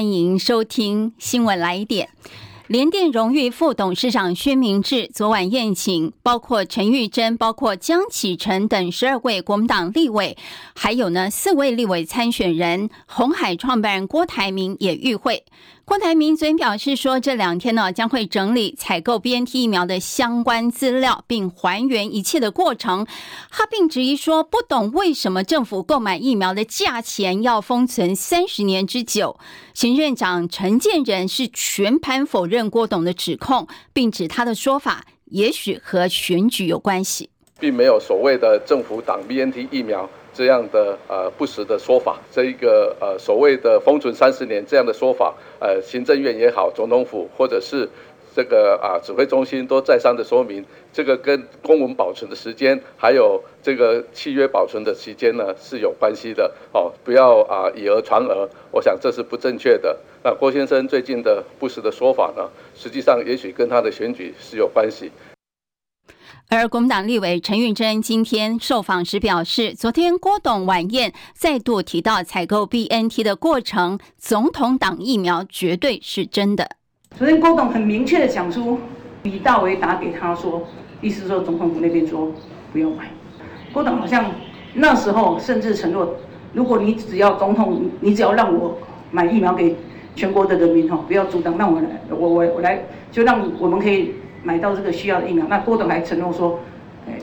欢迎收听新闻来一点。联电荣誉副董事长薛明志昨晚宴请，包括陈玉珍、包括江启臣等十二位国民党立委，还有呢四位立委参选人，红海创办人郭台铭也与会。郭台铭昨天表示说，这两天呢将会整理采购 BNT 疫苗的相关资料，并还原一切的过程。他并质疑说，不懂为什么政府购买疫苗的价钱要封存三十年之久。行政长陈建仁是全盘否认郭董的指控，并指他的说法也许和选举有关系，并没有所谓的政府挡 BNT 疫苗。这样的呃不实的说法，这一个呃所谓的封存三十年这样的说法，呃行政院也好，总统府或者是这个啊指挥中心都再三的说明，这个跟公文保存的时间，还有这个契约保存的时间呢是有关系的哦，不要啊以讹传讹，我想这是不正确的。那郭先生最近的不实的说法呢，实际上也许跟他的选举是有关系。而国民党立委陈玉珍今天受访时表示，昨天郭董晚宴再度提到采购 BNT 的过程，总统党疫苗绝对是真的。昨天郭董很明确的讲出，李大为打给他说，意思说总统府那边说不用买。郭董好像那时候甚至承诺，如果你只要总统，你只要让我买疫苗给全国的人民哈，不要阻挡，那我来，我我我来，就让我们可以。买到这个需要的疫苗，那郭董还承诺说，哎，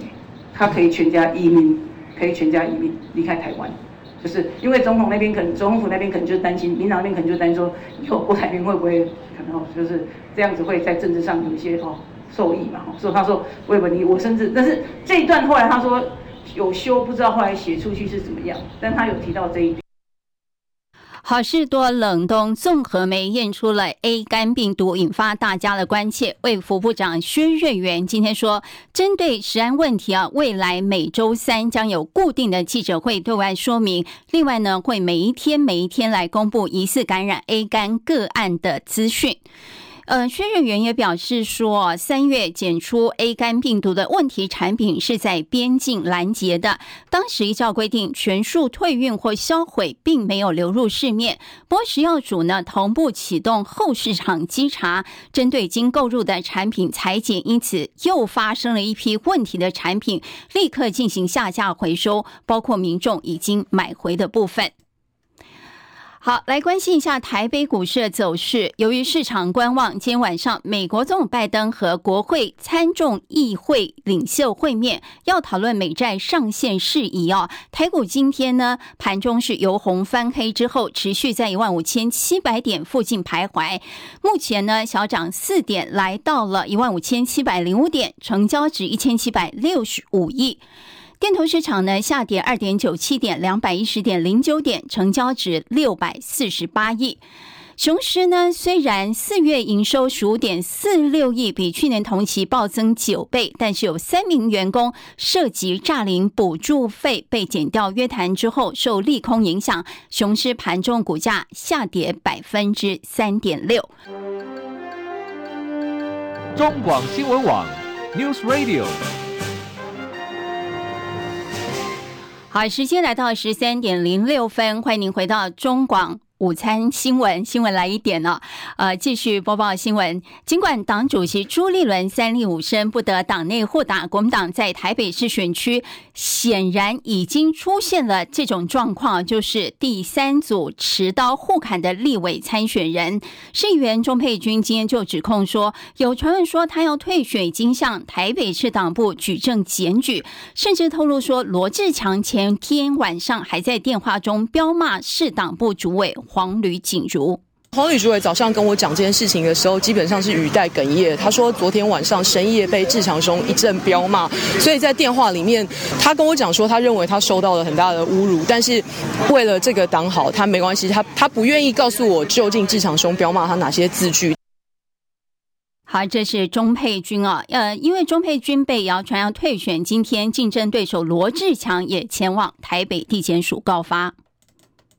他可以全家移民，可以全家移民离开台湾，就是因为总统那边可能，总统府那边可能就担心，民党那边可能就担心说，以后郭台铭会不会可能，就是这样子会在政治上有一些哦受益嘛，所以他说我以为你我甚至，但是这一段后来他说有修，不知道后来写出去是怎么样，但他有提到这一点。好事多冷冻综合酶验出了 A 肝病毒，引发大家的关切。卫福部长薛瑞元今天说，针对食安问题啊，未来每周三将有固定的记者会对外说明。另外呢，会每一天每一天来公布疑似感染 A 肝个案的资讯。呃，薛瑞元也表示说，三月检出 A 肝病毒的问题产品是在边境拦截的，当时依照规定全数退运或销毁，并没有流入市面。不过食药署呢，同步启动后市场稽查，针对已经购入的产品裁检，因此又发生了一批问题的产品，立刻进行下架回收，包括民众已经买回的部分。好，来关心一下台北股市的走势。由于市场观望，今天晚上美国总统拜登和国会参众议会领袖会面，要讨论美债上限事宜哦。台股今天呢，盘中是由红翻黑之后，持续在一万五千七百点附近徘徊。目前呢，小涨四点，来到了一万五千七百零五点，成交值一千七百六十五亿。电投市场呢，下跌二点九七点，两百一十点零九点，成交值六百四十八亿。雄狮呢，虽然四月营收十五点四六亿，比去年同期暴增九倍，但是有三名员工涉及诈领补助费被减掉约谈之后，受利空影响，雄狮盘中股价下跌百分之三点六。中广新闻网 News Radio。好，时间来到十三点零六分，欢迎您回到中广。午餐新闻，新闻来一点呢、哦？呃，继续播报新闻。尽管党主席朱立伦三令五申不得党内互打，国民党在台北市选区显然已经出现了这种状况，就是第三组持刀互砍的立委参选人，市议员钟佩君今天就指控说，有传闻说他要退选，已经向台北市党部举证检举，甚至透露说罗志强前天晚上还在电话中彪骂市党部主委。黄吕锦如，黄吕主委早上跟我讲这件事情的时候，基本上是语带哽咽。他说昨天晚上深夜被志强兄一阵彪骂，所以在电话里面，他跟我讲说，他认为他受到了很大的侮辱，但是为了这个党好，他没关系，他他不愿意告诉我究竟志强兄彪骂他哪些字句。好，这是钟佩君啊，呃，因为钟佩君被谣传要退选，今天竞争对手罗志强也前往台北地检署告发。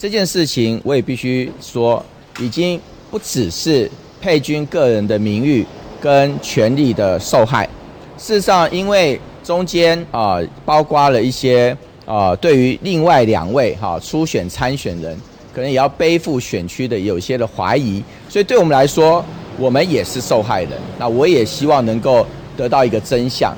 这件事情我也必须说，已经不只是佩君个人的名誉跟权利的受害。事实上，因为中间啊、包括了一些啊、对于另外两位哈、初选参选人，可能也要背负选区的有些的怀疑，所以对我们来说，我们也是受害人。那我也希望能够得到一个真相。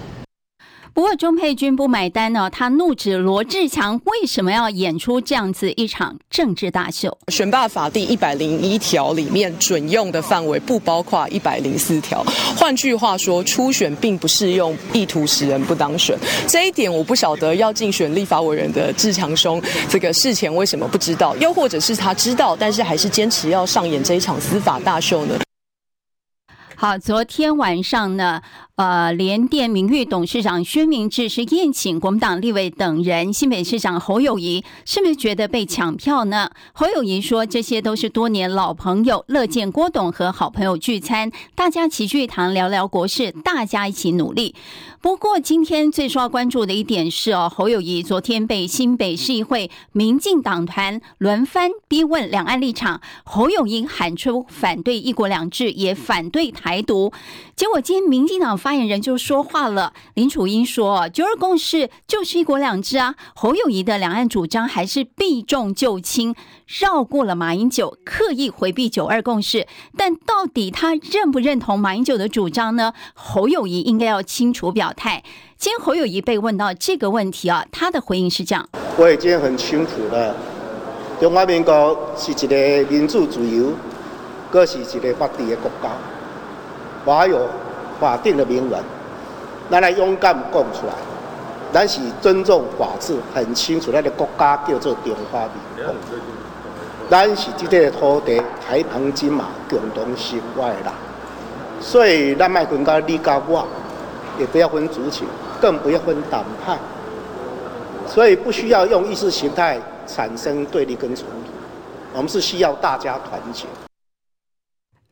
不过钟佩君不买单呢，他怒指罗志强为什么要演出这样子一场政治大秀？选罢法第一百零一条里面准用的范围不包括一百零四条，换句话说，初选并不适用意图使人不当选。这一点我不晓得要竞选立法委员的志强兄这个事前为什么不知道，又或者是他知道，但是还是坚持要上演这一场司法大秀呢？好，昨天晚上呢，呃，联电名誉董事长薛明志是宴请国民党立委等人，新北市长侯友谊是不是觉得被抢票呢？侯友谊说，这些都是多年老朋友，乐见郭董和好朋友聚餐，大家齐聚一堂聊聊国事，大家一起努力。不过，今天最受到关注的一点是哦，侯友宜昨天被新北市议会民进党团轮番逼问两岸立场，侯友谊喊出反对一国两制，也反对台独。结果今天民进党发发言人就说话了，林楚英说：“九二共识就是一国两制啊。”侯友宜的两岸主张还是避重就轻，绕过了马英九，刻意回避九二共识。但到底他认不认同马英九的主张呢？侯友宜应该要清楚表。态，今天侯友宜被问到这个问题啊，他的回应是这样：我已经很清楚了，中华民国是一个民主自由，更是一个法治的国家，我还有法定的名文，咱来勇敢讲出来，咱是尊重法治，很清楚，咱的国家叫做中华民国，咱是这个土地台澎金马共同生活的人，所以咱卖分到你甲我。也不要分族群，更不要分党派，所以不需要用意识形态产生对立跟冲突。我们是需要大家团结。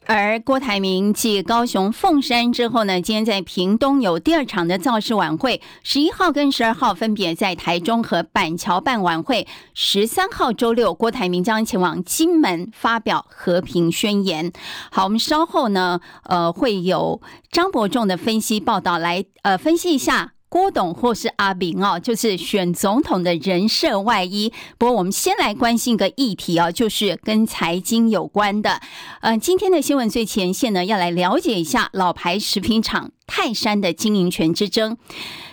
而郭台铭继高雄凤山之后呢，今天在屏东有第二场的造势晚会，十一号跟十二号分别在台中和板桥办晚会。十三号周六，郭台铭将前往金门发表和平宣言。好，我们稍后呢，呃，会有张伯仲的分析报道来，呃，分析一下。郭董或是阿炳哦，就是选总统的人设外衣。不过，我们先来关心一个议题啊，就是跟财经有关的。嗯，今天的新闻最前线呢，要来了解一下老牌食品厂泰山的经营权之争。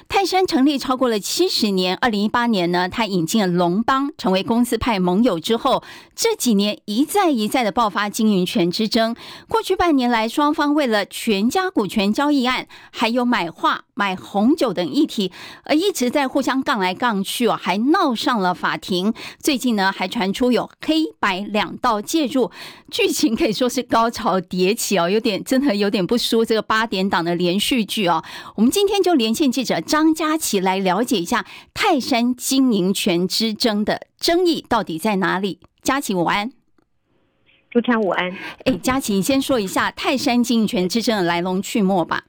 泰山成立超过了七十年，二零一八年呢，他引进了龙邦，成为公司派盟友之后，这几年一再一再的爆发经营权之争。过去半年来，双方为了全家股权交易案，还有买画、买红酒等议题，呃，一直在互相杠来杠去哦，还闹上了法庭。最近呢，还传出有黑白两道介入，剧情可以说是高潮迭起哦，有点真的有点不输这个八点档的连续剧哦。我们今天就连线记者。佳琪来了解一下泰山经营权之争的争议到底在哪里？佳琪午安，主持人午安。哎，佳琪，你先说一下泰山经营权之争的来龙去脉吧。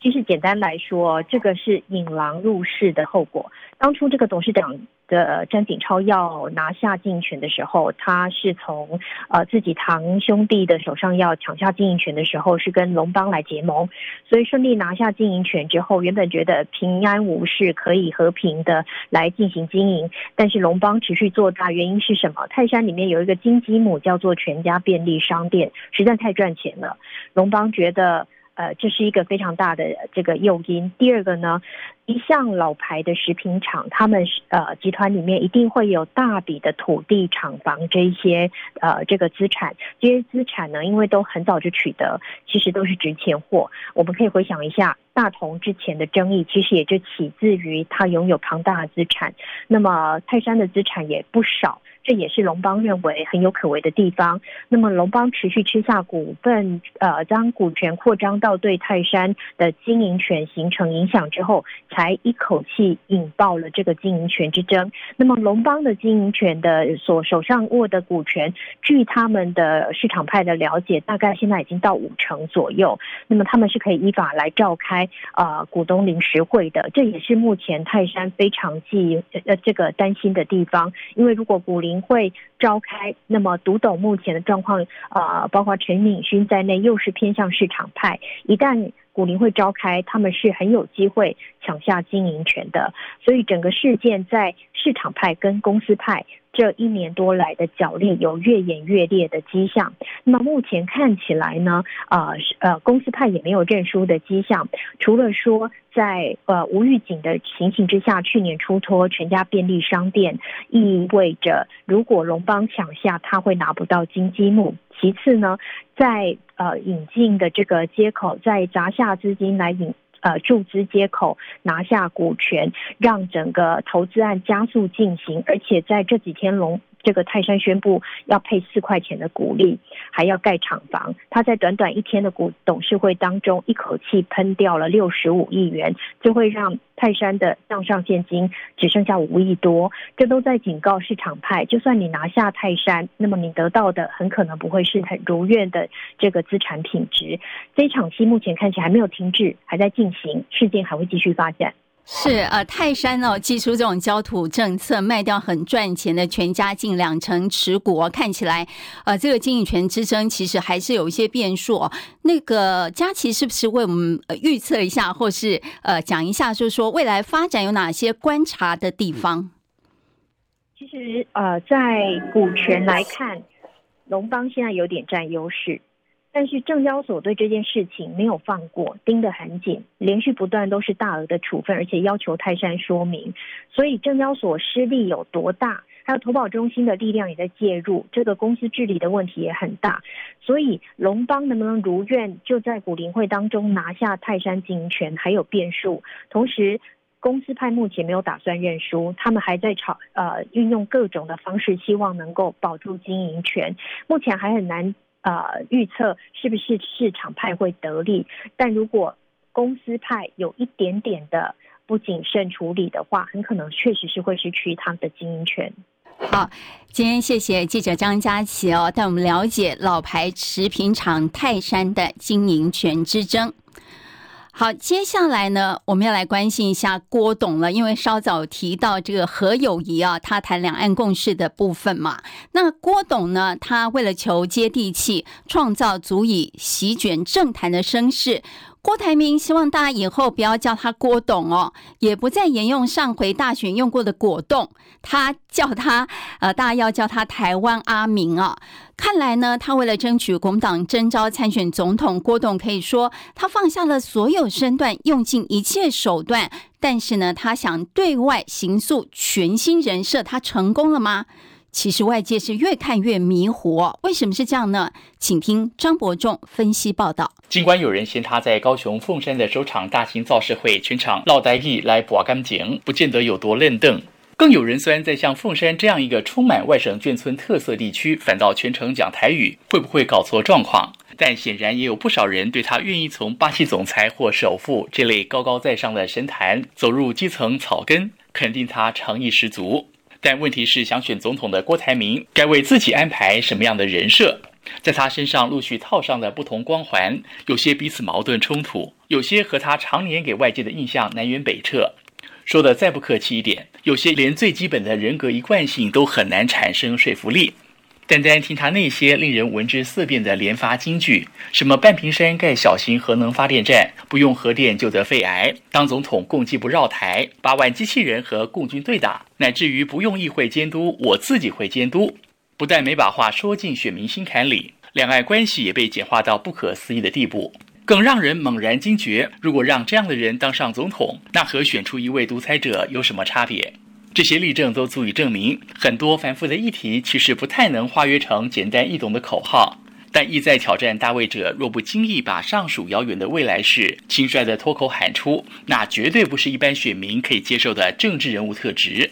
其实简单来说，这个是引狼入室的后果。当初这个董事长。的詹景超要拿下经营权的时候，他是从呃自己堂兄弟的手上要抢下经营权的时候，是跟龙邦来结盟，所以顺利拿下经营权之后，原本觉得平安无事，可以和平的来进行经营，但是龙邦持续做大，原因是什么？泰山里面有一个金鸡母叫做全家便利商店，实在太赚钱了，龙邦觉得。呃，这是一个非常大的这个诱因。第二个呢，一向老牌的食品厂，他们呃集团里面一定会有大笔的土地、厂房这一些呃这个资产。这些资产呢，因为都很早就取得，其实都是值钱货。我们可以回想一下，大同之前的争议，其实也就起自于他拥有庞大的资产。那么泰山的资产也不少。这也是龙邦认为很有可为的地方。那么龙邦持续吃下股份，呃，将股权扩张到对泰山的经营权形成影响之后，才一口气引爆了这个经营权之争。那么龙邦的经营权的所手上握的股权，据他们的市场派的了解，大概现在已经到五成左右。那么他们是可以依法来召开呃股东临时会的。这也是目前泰山非常忌呃这个担心的地方，因为如果股林会召开，那么独董目前的状况，呃，包括陈敏勋在内，又是偏向市场派。一旦股林会召开，他们是很有机会抢下经营权的。所以整个事件在市场派跟公司派这一年多来的角力有越演越烈的迹象。那么目前看起来呢，呃呃，公司派也没有认输的迹象，除了说在呃无预警的情形之下，去年出脱全家便利商店，意味着如果龙邦抢下，他会拿不到金积木。其次呢，在呃引进的这个接口，再砸下资金来引呃注资接口，拿下股权，让整个投资案加速进行，而且在这几天龙。这个泰山宣布要配四块钱的股利，还要盖厂房。他在短短一天的股董事会当中，一口气喷掉了六十五亿元，就会让泰山的账上现金只剩下五亿多。这都在警告市场派，就算你拿下泰山，那么你得到的很可能不会是很如愿的这个资产品质。这一场戏目前看起来还没有停滞，还在进行，事件还会继续发展。是呃，泰山哦，祭出这种焦土政策，卖掉很赚钱的全家近两成持股，哦，看起来呃，这个经营权之争其实还是有一些变数，哦。那个佳琪是不是为我们预测一下，或是呃讲一下，就是说未来发展有哪些观察的地方？其实呃，在股权来看，龙邦现在有点占优势。但是证交所对这件事情没有放过，盯得很紧，连续不断都是大额的处分，而且要求泰山说明。所以证交所失力有多大，还有投保中心的力量也在介入，这个公司治理的问题也很大。所以龙邦能不能如愿就在股林会当中拿下泰山经营权还有变数。同时，公司派目前没有打算认输，他们还在炒呃运用各种的方式，希望能够保住经营权。目前还很难。呃，预测是不是市场派会得利？但如果公司派有一点点的不谨慎处理的话，很可能确实是会失去他们的经营权。好，今天谢谢记者张佳琪哦，带我们了解老牌食品厂泰山的经营权之争。好，接下来呢，我们要来关心一下郭董了，因为稍早提到这个何友谊啊，他谈两岸共识的部分嘛。那郭董呢，他为了求接地气，创造足以席卷政坛的声势。郭台铭希望大家以后不要叫他郭董哦，也不再沿用上回大选用过的果冻，他叫他呃，大家要叫他台湾阿明啊。看来呢，他为了争取国民党征召参选总统，郭董可以说他放下了所有身段，用尽一切手段，但是呢，他想对外行塑全新人设，他成功了吗？其实外界是越看越迷糊，为什么是这样呢？请听张伯仲分析报道。尽管有人嫌他在高雄凤山的首场大型造势会全场落呆意来博干净，不见得有多愣瞪；更有人虽然在像凤山这样一个充满外省眷村特色地区，反倒全程讲台语，会不会搞错状况？但显然也有不少人对他愿意从巴西总裁或首富这类高高在上的神坛走入基层草根，肯定他诚意十足。但问题是，想选总统的郭台铭该为自己安排什么样的人设？在他身上陆续套上的不同光环，有些彼此矛盾冲突，有些和他常年给外界的印象南辕北辙。说的再不客气一点，有些连最基本的人格一贯性都很难产生说服力。单单听他那些令人闻之色变的连发金句，什么半屏山盖小型核能发电站，不用核电就得肺癌；当总统共计不绕台，八万机器人和共军对打，乃至于不用议会监督，我自己会监督，不但没把话说进选民心坎里，两岸关系也被简化到不可思议的地步。更让人猛然惊觉，如果让这样的人当上总统，那和选出一位独裁者有什么差别？这些例证都足以证明，很多繁复的议题其实不太能化约成简单易懂的口号。但意在挑战大位者，若不经意把上述遥远的未来式轻率地脱口喊出，那绝对不是一般选民可以接受的政治人物特质。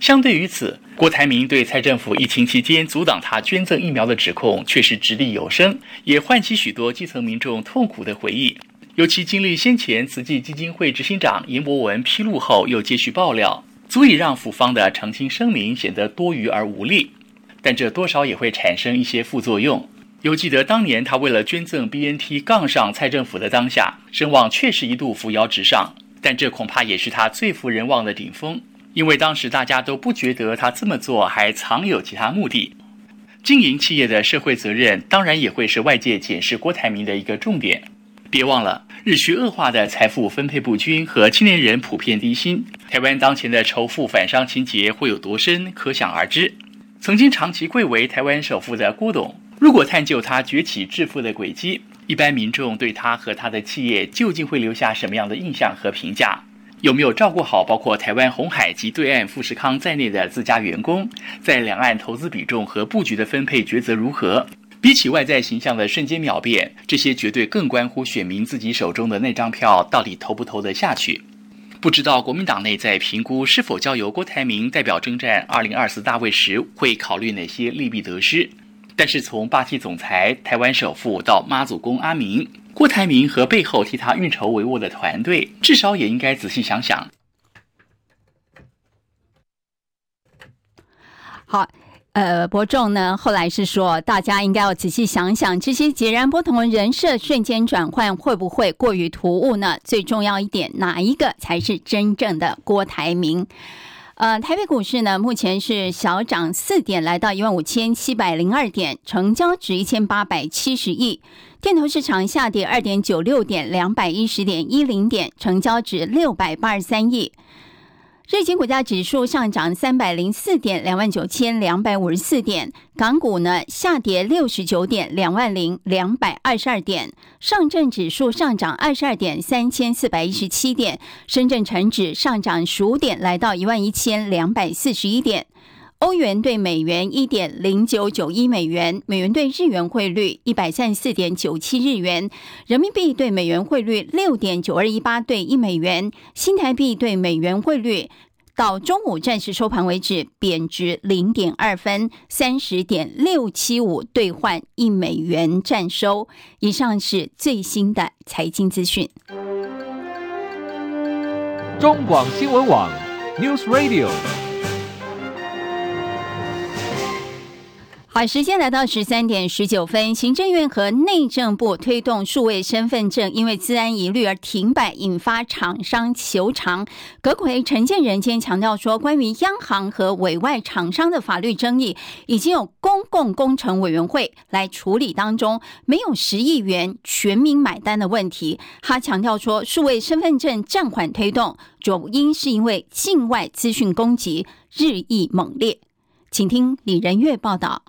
相对于此，郭台铭对蔡政府疫情期间阻挡他捐赠疫苗的指控，却是掷地有声，也唤起许多基层民众痛苦的回忆。尤其经历先前慈济基金会执行长严博文披露后，又接续爆料。足以让府方的澄清声明显得多余而无力，但这多少也会产生一些副作用。犹记得当年他为了捐赠 BNT 杠上蔡政府的当下，声望确实一度扶摇直上，但这恐怕也是他最负人望的顶峰，因为当时大家都不觉得他这么做还藏有其他目的。经营企业的社会责任，当然也会是外界检视郭台铭的一个重点。别忘了，日趋恶化的财富分配不均和青年人普遍低薪，台湾当前的仇富反商情节会有多深，可想而知。曾经长期贵为台湾首富的郭董，如果探究他崛起致富的轨迹，一般民众对他和他的企业究竟会留下什么样的印象和评价？有没有照顾好包括台湾红海及对岸富士康在内的自家员工？在两岸投资比重和布局的分配抉择如何？比起外在形象的瞬间秒变，这些绝对更关乎选民自己手中的那张票到底投不投得下去。不知道国民党内在评估是否交由郭台铭代表征战二零二四大位时，会考虑哪些利弊得失？但是从霸气总裁、台湾首富到妈祖公阿明。郭台铭和背后替他运筹帷幄的团队，至少也应该仔细想想。好，呃，伯仲呢，后来是说，大家应该要仔细想想，这些截然不同的人设瞬间转换会不会过于突兀呢？最重要一点，哪一个才是真正的郭台铭？呃，台北股市呢，目前是小涨四点，来到一万五千七百零二点，成交值一千八百七十亿。电投市场下跌二点九六点，两百一十点一零点，成交值六百八十三亿。日经股价指数上涨三百零四点，两万九千两百五十四点。港股呢下跌六十九点，两万零两百二十二点。上证指数上涨二十二点，三千四百一十七点。深圳成指上涨十五点，来到一万一千两百四十一点。欧元兑美元一点零九九一美元，美元兑日元汇率一百三十四点九七日元，人民币兑美元汇率六点九二一八兑一美元，新台币兑美元汇率到中午暂时收盘为止贬值零点二分，三十点六七五兑换一美元占收。以上是最新的财经资讯。中广新闻网 News Radio。好，时间来到十三点十九分，行政院和内政部推动数位身份证，因为治安疑虑而停摆，引发厂商求偿。葛奎陈建仁今天强调说，关于央行和委外厂商的法律争议，已经有公共工程委员会来处理当中，没有十亿元全民买单的问题。他强调说，数位身份证暂缓推动，主因是因为境外资讯攻击日益猛烈。请听李仁月报道。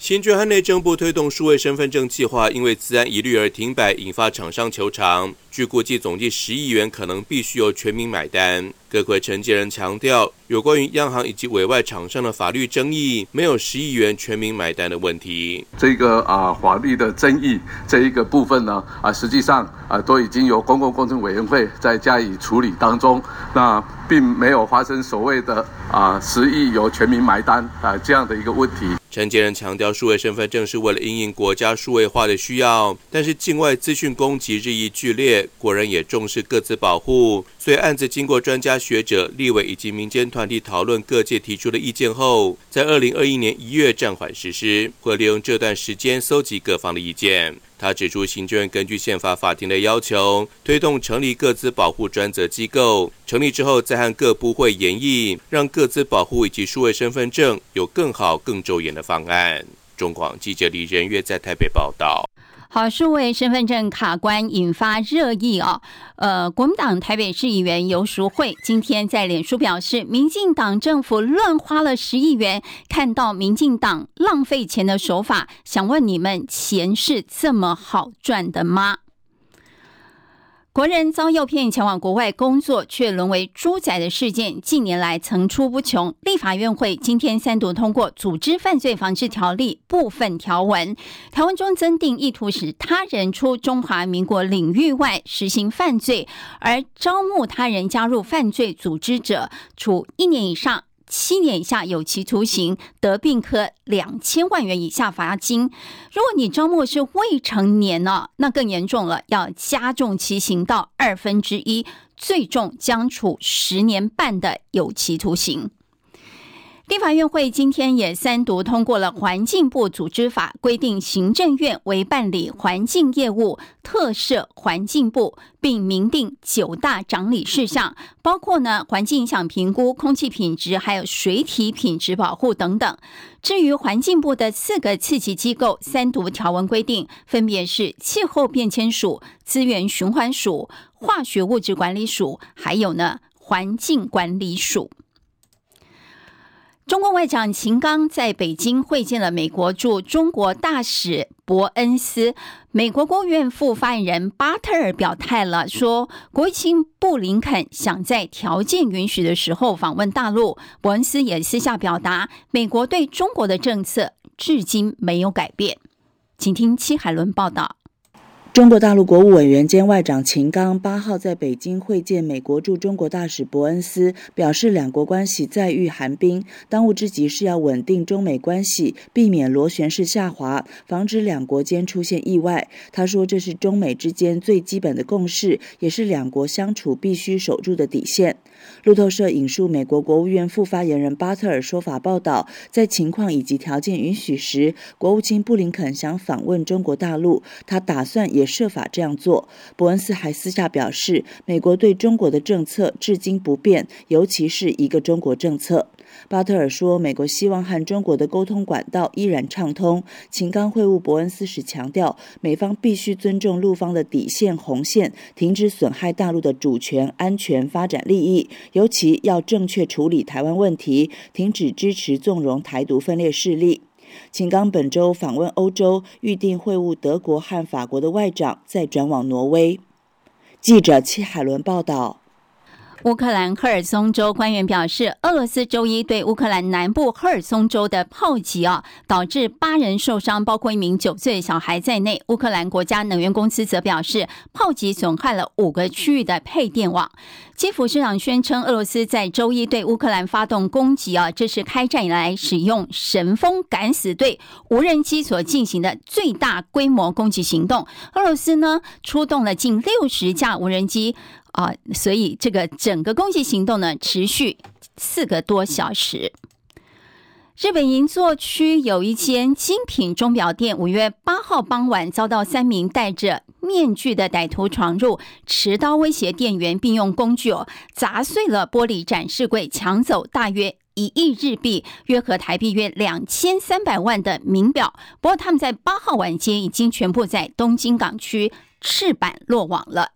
新政和内政部推动数位身份证计划，因为资安疑虑而停摆，引发厂商求偿。据估计，总计十亿元可能必须由全民买单。阁揆陈建人强调，有关于央行以及委外厂商的法律争议，没有十亿元全民买单的问题。这个啊法律的争议这一个部分呢啊，实际上啊都已经由公共工程委员会在加以处理当中，那并没有发生所谓的啊十亿由全民买单啊这样的一个问题。承建人强调，数位身份证是为了因应国家数位化的需要，但是境外资讯攻击日益剧烈，国人也重视各自保护，所以案子经过专家学者、立委以及民间团体讨论，各界提出的意见后，在二零二一年一月暂缓实施，会利用这段时间搜集各方的意见。他指出，行政院根据宪法法庭的要求，推动成立各自保护专责机构。成立之后，再和各部会研议，让各自保护以及数位身份证有更好、更周延的方案。中广记者李仁月在台北报道。好，数位身份证卡关引发热议哦！呃，国民党台北市议员游淑慧今天在脸书表示，民进党政府乱花了十亿元，看到民进党浪费钱的手法，想问你们，钱是这么好赚的吗？国人遭诱骗前往国外工作，却沦为猪仔的事件，近年来层出不穷。立法院会今天三读通过《组织犯罪防治条例》部分条文，条文中增订意图使他人出中华民国领域外实行犯罪，而招募他人加入犯罪组织者，处一年以上。七年以下有期徒刑，得病科两千万元以下罚金。如果你招募是未成年呢，那更严重了，要加重其刑到二分之一，最重将处十年半的有期徒刑。立法院会今天也三读通过了环境部组织法，规定行政院为办理环境业务，特设环境部，并明定九大长理事项，包括呢环境影响评估、空气品质，还有水体品质保护等等。至于环境部的四个次级机构，三读条文规定，分别是气候变迁署、资源循环署、化学物质管理署，还有呢环境管理署。中国外长秦刚在北京会见了美国驻中国大使伯恩斯。美国国务院副发言人巴特尔表态了，说国务卿布林肯想在条件允许的时候访问大陆。伯恩斯也私下表达，美国对中国的政策至今没有改变。请听戚海伦报道。中国大陆国务委员兼外长秦刚八号在北京会见美国驻中国大使伯恩斯，表示两国关系再遇寒冰，当务之急是要稳定中美关系，避免螺旋式下滑，防止两国间出现意外。他说，这是中美之间最基本的共识，也是两国相处必须守住的底线。路透社引述美国国务院副发言人巴特尔说法报道，在情况以及条件允许时，国务卿布林肯想访问中国大陆，他打算也设法这样做。伯恩斯还私下表示，美国对中国的政策至今不变，尤其是一个中国政策。巴特尔说，美国希望和中国的沟通管道依然畅通。秦刚会晤伯恩斯时强调，美方必须尊重陆方的底线红线，停止损害大陆的主权、安全、发展利益，尤其要正确处理台湾问题，停止支持纵容台独分裂势力。秦刚本周访问欧洲，预定会晤德国和法国的外长，再转往挪威。记者戚海伦报道。乌克兰赫尔松州官员表示，俄罗斯周一对乌克兰南部赫尔松州的炮击啊，导致八人受伤，包括一名九岁小孩在内。乌克兰国家能源公司则表示，炮击损害了五个区域的配电网。基辅市长宣称，俄罗斯在周一对乌克兰发动攻击啊，这是开战以来使用神风敢死队无人机所进行的最大规模攻击行动。俄罗斯呢，出动了近六十架无人机啊，所以这个整个攻击行动呢，持续四个多小时。日本银座区有一间精品钟表店，五月八号傍晚遭到三名戴着面具的歹徒闯入，持刀威胁店员，并用工具哦砸碎了玻璃展示柜，抢走大约一亿日币，约合台币约两千三百万的名表。不过他们在八号晚间已经全部在东京港区赤坂落网了。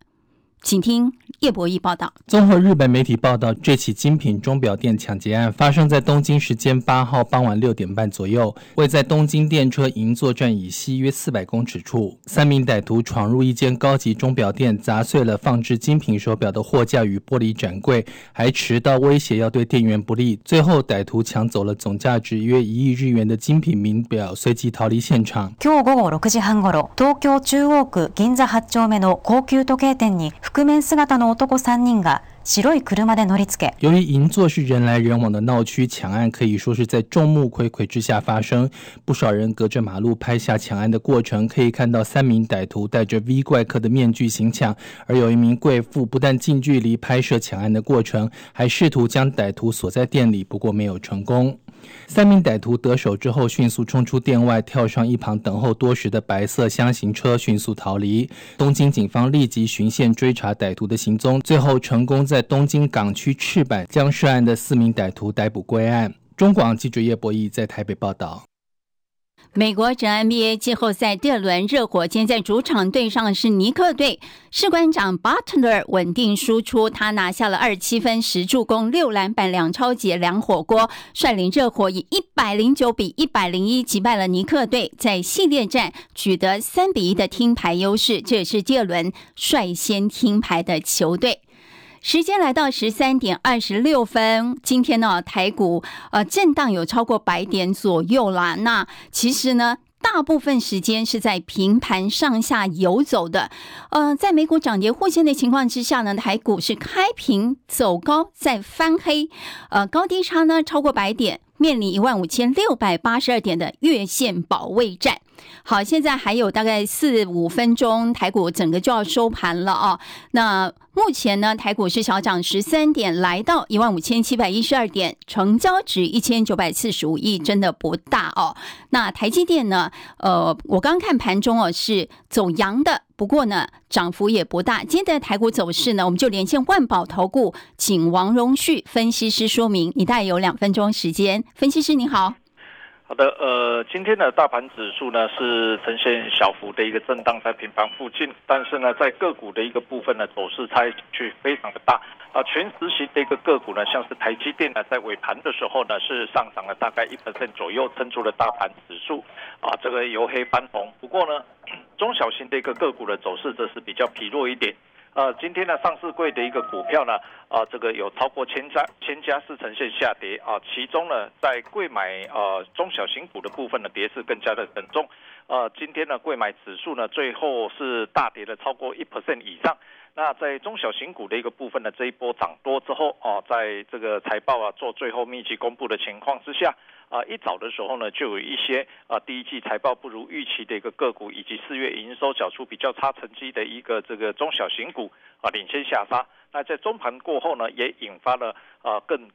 请听。叶博弈报道，综合日本媒体报道，这起精品钟表店抢劫案发生在东京时间八号傍晚六点半左右，位在东京电车银座站以西约四百公尺处。三名歹徒闯入一间高级钟表店，砸碎了放置精品手表的货架与玻璃展柜，还持刀威胁要对店员不利。最后，歹徒抢走了总价值约一亿日元的精品名表，随即逃离现场。今日午后六时半ごろ，东京中央区银座八丁目の高级时计店に覆面姿の 男三人が白い车で乗り付け。由于银座是人来人往的闹区，抢案可以说是在众目睽睽之下发生。不少人隔着马路拍下抢案的过程，可以看到三名歹徒戴着 V 怪客的面具行抢，而有一名贵妇不但近距离拍摄抢案的过程，还试图将歹徒锁在店里，不过没有成功。 三名歹徒得手之后，迅速冲出店外，跳上一旁等候多时的白色厢型车，迅速逃离。东京警方立即循线追查歹徒的行踪，最后成功在东京港区赤坂将涉案的四名歹徒逮捕归案。中广记者叶博弈在台北报道。美国职 NBA 季后赛第二轮，热火今天在主场对上的是尼克队。士官长 Butler 稳定输出，他拿下了二十七分、十助攻、六篮板、两抄截、两火锅，率领热火以一百零九比一百零一击败了尼克队，在系列战取得三比一的听牌优势。这也是第二轮率先听牌的球队。时间来到十三点二十六分，今天呢，台股呃震荡有超过百点左右啦。那其实呢，大部分时间是在平盘上下游走的。呃，在美股涨跌互现的情况之下呢，台股是开平走高再翻黑，呃，高低差呢超过百点，面临一万五千六百八十二点的月线保卫战。好，现在还有大概四五分钟，台股整个就要收盘了啊。那目前呢，台股是小涨十三点，来到一万五千七百一十二点，成交值一千九百四十五亿，真的不大哦。那台积电呢？呃，我刚看盘中哦是走阳的，不过呢涨幅也不大。今天的台股走势呢，我们就连线万宝投顾，请王荣旭分析师说明。你大概有两分钟时间，分析师你好。好的，呃，今天的大盘指数呢是呈现小幅的一个震荡在平盘附近，但是呢，在个股的一个部分呢，走势差距非常的大啊。全时型的一个个股呢，像是台积电呢，在尾盘的时候呢，是上涨了大概一百分左右，撑出了大盘指数啊，这个由黑翻红。不过呢，中小型的一个个股的走势则是比较疲弱一点。呃，今天呢，上市柜的一个股票呢，啊、呃，这个有超过千家，千家是呈现下跌啊。其中呢，在贵买呃中小型股的部分呢，跌势更加的严重。呃，今天呢，贵买指数呢，最后是大跌了超过一 percent 以上。那在中小型股的一个部分呢，这一波涨多之后啊，在这个财报啊做最后密集公布的情况之下。啊，一早的时候呢，就有一些啊，第一季财报不如预期的一个个股，以及四月营收缴出比较差成绩的一个这个中小型股啊，领先下杀。那在中盘过后呢，也引发了啊更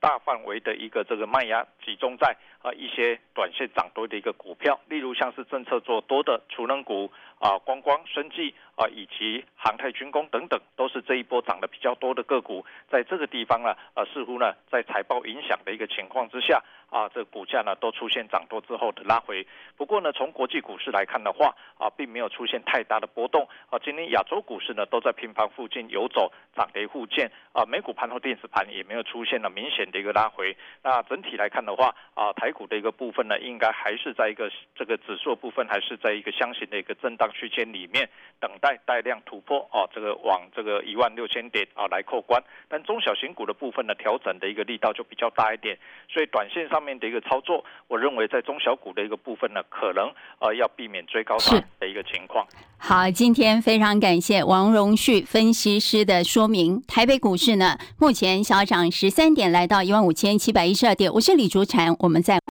大范围的一个这个卖压，集中在啊一些短线涨多的一个股票，例如像是政策做多的储能股啊、观光、生技啊，以及航太军工等等，都是这一波涨得比较多的个股。在这个地方呢，啊似乎呢在财报影响的一个情况之下。啊，这股价呢都出现涨多之后的拉回。不过呢，从国际股市来看的话，啊，并没有出现太大的波动。啊，今天亚洲股市呢都在平盘附近游走，涨跌互见。啊，美股盘后电子盘也没有出现了明显的一个拉回。那整体来看的话，啊，台股的一个部分呢，应该还是在一个这个指数部分，还是在一个箱型的一个震荡区间里面，等待带量突破。啊，这个往这个一万六千点啊来扣关。但中小型股的部分呢，调整的一个力道就比较大一点。所以短线上面的一个操作，我认为在中小股的一个部分呢，可能呃要避免追高杀的一个情况。好，今天非常感谢王荣旭分析师的说明。台北股市呢，目前小涨十三点，来到一万五千七百一十二点。我是李竹婵，我们在。